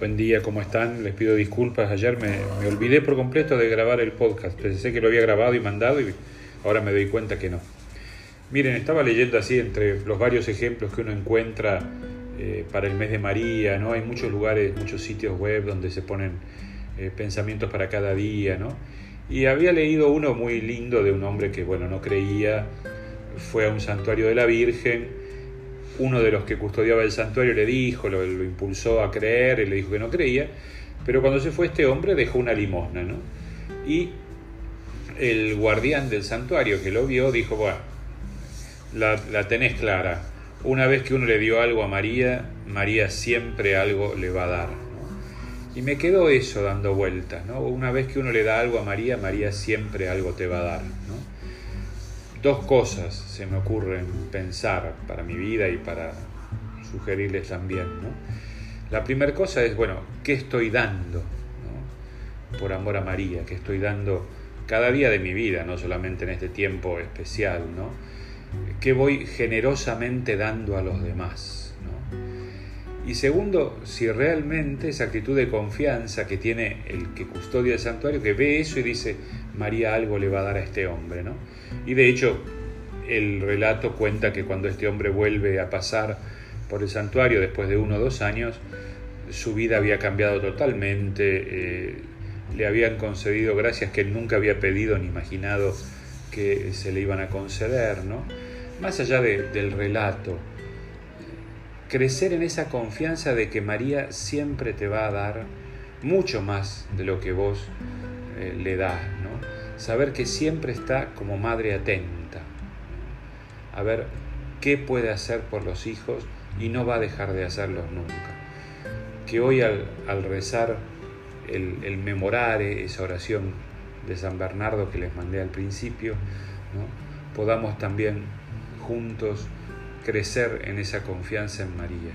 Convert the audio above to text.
Buen día, ¿cómo están? Les pido disculpas. Ayer me, olvidé por completo de grabar el podcast. Pensé que lo había grabado y mandado y ahora me doy cuenta que no. Miren, estaba leyendo así entre los varios ejemplos que uno encuentra eh, para el mes de María, ¿no? Hay muchos lugares, muchos sitios web donde se ponen eh, pensamientos para cada día, ¿no? Y había leído uno muy lindo de un hombre que, bueno, no creía, fue a un santuario de la Virgen uno de los que custodiaba el santuario le dijo, lo, impulsó a creer, y le dijo que no creía, pero cuando se fue este hombre dejó una limosna, ¿no? Y el guardián del santuario que lo vio dijo, bueno, la, la tenés clara, una vez que uno le dio algo a María, María siempre algo le va a dar. Y me quedó eso dando vueltas, ¿no? Una vez que uno le da algo a María, María siempre algo te va a dar, ¿no? Dos cosas se me ocurren pensar para mi vida y para sugerirles también. La primera cosa es, bueno, ¿qué estoy dando? Por amor a María, ¿qué estoy dando cada día de mi vida, no solamente en este tiempo especial? ¿no? ¿Qué voy generosamente dando a los demás? Y segundo, si realmente esa actitud de confianza que tiene el que custodia el santuario, que ve eso y dice, María algo le va a dar a este hombre, ¿no? Y de hecho, el relato cuenta que cuando este hombre vuelve a pasar por el santuario después de uno o dos años, su vida había cambiado totalmente, eh, le habían concedido gracias que él nunca había pedido ni imaginado que se le iban a conceder, ¿no? Más allá del relato, crecer en esa confianza de que María siempre te va a dar mucho más de lo que vos eh, le das, ¿no? saber que siempre está como madre atenta, a ver qué puede hacer por los hijos y no va a dejar de hacerlos nunca. Que hoy al, rezar el, el, memorare, esa oración de San Bernardo que les mandé al principio, podamos también juntos crecer en esa confianza en María.